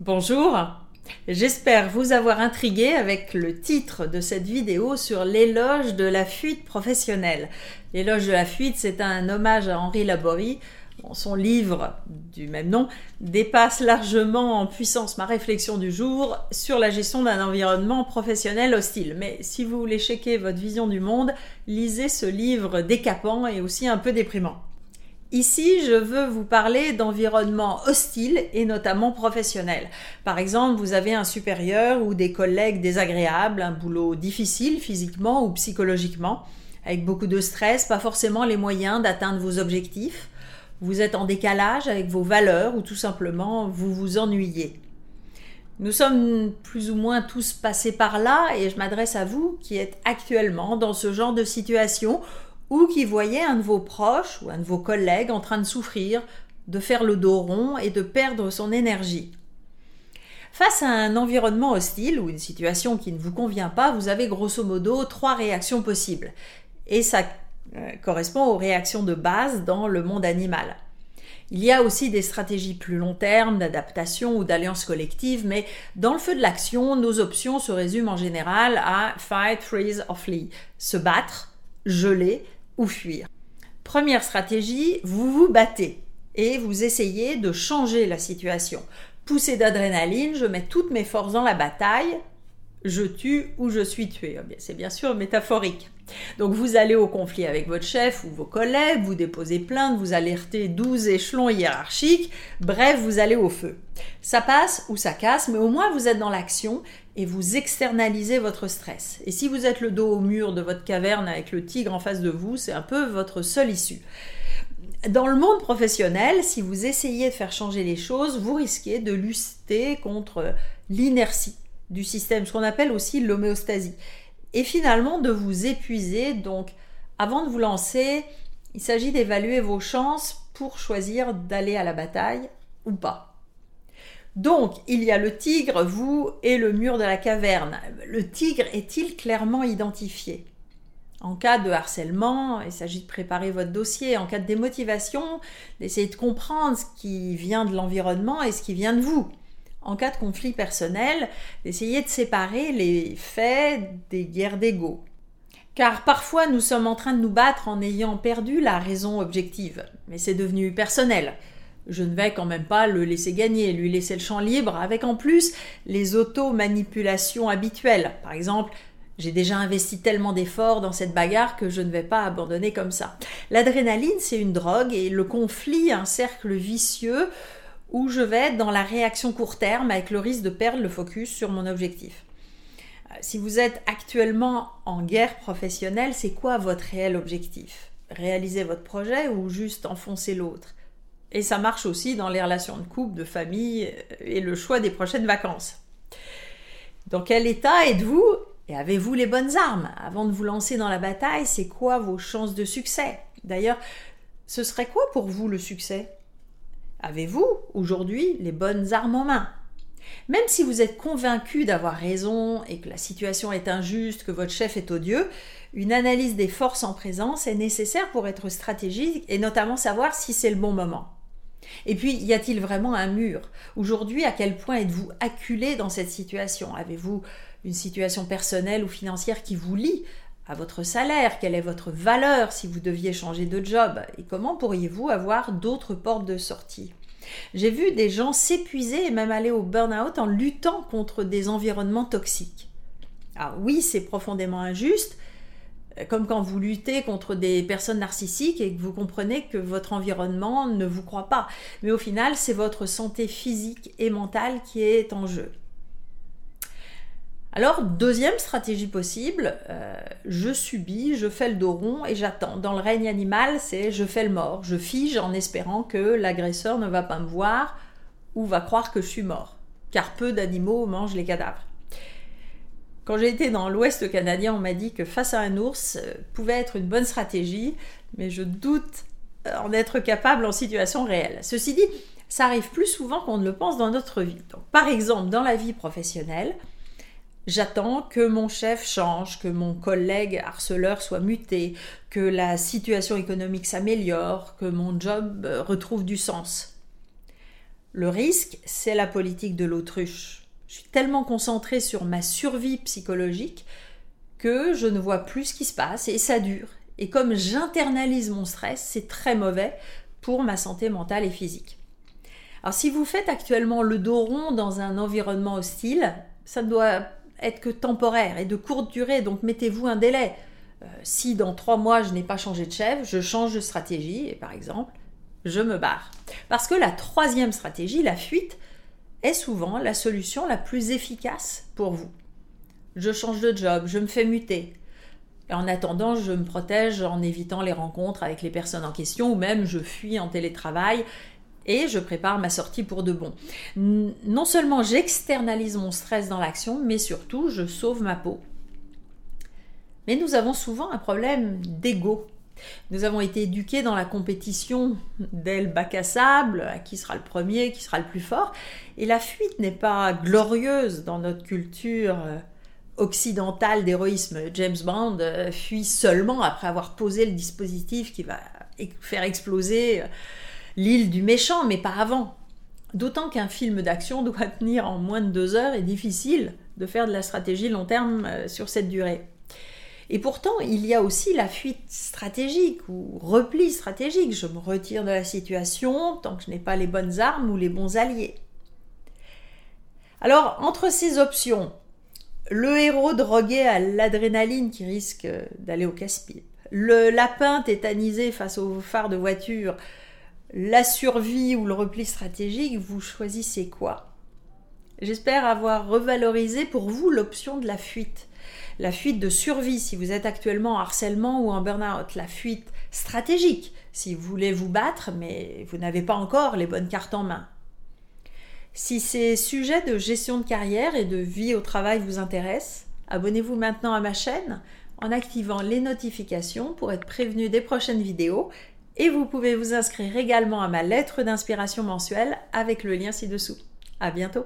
Bonjour, j'espère vous avoir intrigué avec le titre de cette vidéo sur l'éloge de la fuite professionnelle. L'éloge de la fuite, c'est un hommage à Henri Laborie. son livre du même nom dépasse largement en puissance ma réflexion du jour sur la gestion d'un environnement professionnel hostile. Mais si vous voulez checker votre vision du monde, lisez ce livre décapant et aussi un peu déprimant. Ici, je veux vous parler d'environnement hostile et notamment professionnel. Par exemple, vous avez un supérieur ou des collègues désagréables, un boulot difficile physiquement ou psychologiquement, avec beaucoup de stress, pas forcément les moyens d'atteindre vos objectifs. Vous êtes en décalage avec vos valeurs ou tout simplement vous vous ennuyez. Nous sommes plus ou moins tous passés par là et je m'adresse à vous qui êtes actuellement dans ce genre de situation ou qui voyait un de vos proches ou un de vos collègues en train de souffrir, de faire le dos rond et de perdre son énergie. Face à un environnement hostile ou une situation qui ne vous convient pas, vous avez grosso modo trois réactions possibles. Et ça euh, correspond aux réactions de base dans le monde animal. Il y a aussi des stratégies plus long terme d'adaptation ou d'alliance collective, mais dans le feu de l'action, nos options se résument en général à fight, freeze or flee, se battre, geler, ou fuir. Première stratégie, vous vous battez et vous essayez de changer la situation. Poussée d'adrénaline, je mets toutes mes forces dans la bataille, je tue ou je suis tué. Oh, c'est bien sûr métaphorique. Donc vous allez au conflit avec votre chef ou vos collègues, vous déposez plainte, vous alertez 12 échelons hiérarchiques, bref, vous allez au feu. Ça passe ou ça casse, mais au moins vous êtes dans l'action et vous externalisez votre stress. Et si vous êtes le dos au mur de votre caverne avec le tigre en face de vous, c'est un peu votre seule issue. Dans le monde professionnel, si vous essayez de faire changer les choses, vous risquez de lutter contre l'inertie du système, ce qu'on appelle aussi l'homéostasie et finalement de vous épuiser. Donc, avant de vous lancer, il s'agit d'évaluer vos chances pour choisir d'aller à la bataille ou pas. Donc, il y a le tigre, vous et le mur de la caverne. Le tigre est-il clairement identifié? En cas de harcèlement, il s'agit de préparer votre dossier. En cas de démotivation, d'essayer de comprendre ce qui vient de l'environnement et ce qui vient de vous en cas de conflit personnel, d'essayer de séparer les faits des guerres d'ego. Car parfois nous sommes en train de nous battre en ayant perdu la raison objective, mais c'est devenu personnel. Je ne vais quand même pas le laisser gagner, lui laisser le champ libre, avec en plus les auto-manipulations habituelles. Par exemple, j'ai déjà investi tellement d'efforts dans cette bagarre que je ne vais pas abandonner comme ça. L'adrénaline, c'est une drogue et le conflit, un cercle vicieux où je vais être dans la réaction court terme avec le risque de perdre le focus sur mon objectif. Euh, si vous êtes actuellement en guerre professionnelle, c'est quoi votre réel objectif? Réaliser votre projet ou juste enfoncer l'autre? Et ça marche aussi dans les relations de couple, de famille euh, et le choix des prochaines vacances. Dans quel état êtes-vous? Et avez-vous les bonnes armes? Avant de vous lancer dans la bataille, c'est quoi vos chances de succès? D'ailleurs, ce serait quoi pour vous le succès? Avez-vous aujourd'hui les bonnes armes en main? Même si vous êtes convaincu d'avoir raison et que la situation est injuste, que votre chef est odieux, une analyse des forces en présence est nécessaire pour être stratégique et notamment savoir si c'est le bon moment. Et puis, y a-t-il vraiment un mur? Aujourd'hui, à quel point êtes-vous acculé dans cette situation? Avez-vous une situation personnelle ou financière qui vous lie à votre salaire, quelle est votre valeur si vous deviez changer de job et comment pourriez-vous avoir d'autres portes de sortie? J'ai vu des gens s'épuiser et même aller au burn-out en luttant contre des environnements toxiques. Ah oui, c'est profondément injuste, comme quand vous luttez contre des personnes narcissiques et que vous comprenez que votre environnement ne vous croit pas. Mais au final, c'est votre santé physique et mentale qui est en jeu. Alors, deuxième stratégie possible, euh, je subis, je fais le dos rond et j'attends. Dans le règne animal, c'est je fais le mort, je fige en espérant que l'agresseur ne va pas me voir ou va croire que je suis mort, car peu d'animaux mangent les cadavres. Quand j'ai été dans l'ouest canadien, on m'a dit que face à un ours euh, pouvait être une bonne stratégie, mais je doute euh, en être capable en situation réelle. Ceci dit, ça arrive plus souvent qu'on ne le pense dans notre vie. par exemple, dans la vie professionnelle, J'attends que mon chef change, que mon collègue harceleur soit muté, que la situation économique s'améliore, que mon job euh, retrouve du sens. Le risque, c'est la politique de l'autruche. Je suis tellement concentrée sur ma survie psychologique que je ne vois plus ce qui se passe et ça dure. Et comme j'internalise mon stress, c'est très mauvais pour ma santé mentale et physique. Alors si vous faites actuellement le dos rond dans un environnement hostile, ça ne doit être que temporaire et de courte durée, donc mettez-vous un délai. Euh, si dans trois mois je n'ai pas changé de chef, je change de stratégie et par exemple, je me barre. Parce que la troisième stratégie, la fuite, est souvent la solution la plus efficace pour vous. Je change de job, je me fais muter. En attendant, je me protège en évitant les rencontres avec les personnes en question ou même je fuis en télétravail et je prépare ma sortie pour de bon. Non seulement j'externalise mon stress dans l'action, mais surtout je sauve ma peau. Mais nous avons souvent un problème d'ego. Nous avons été éduqués dans la compétition d'elle bac à sable, qui sera le premier, qui sera le plus fort. Et la fuite n'est pas glorieuse dans notre culture euh, occidentale d'héroïsme. James Bond euh, fuit seulement après avoir posé le dispositif qui va faire exploser euh, l'île du méchant, mais pas avant. D'autant qu'un film d'action doit tenir en moins de deux heures et difficile de faire de la stratégie long terme sur cette durée. Et pourtant, il y a aussi la fuite stratégique ou repli stratégique. Je me retire de la situation tant que je n'ai pas les bonnes armes ou les bons alliés. Alors, entre ces options, le héros drogué à l'adrénaline qui risque d'aller au casse-pipe, le lapin tétanisé face au phare de voiture, la survie ou le repli stratégique, vous choisissez quoi? J'espère avoir revalorisé pour vous l'option de la fuite. La fuite de survie si vous êtes actuellement en harcèlement ou en burn-out, la fuite stratégique si vous voulez vous battre mais vous n'avez pas encore les bonnes cartes en main. Si ces sujets de gestion de carrière et de vie au travail vous intéressent, abonnez-vous maintenant à ma chaîne en activant les notifications pour être prévenu des prochaines vidéos et vous pouvez vous inscrire également à ma lettre d'inspiration mensuelle avec le lien ci-dessous. À bientôt!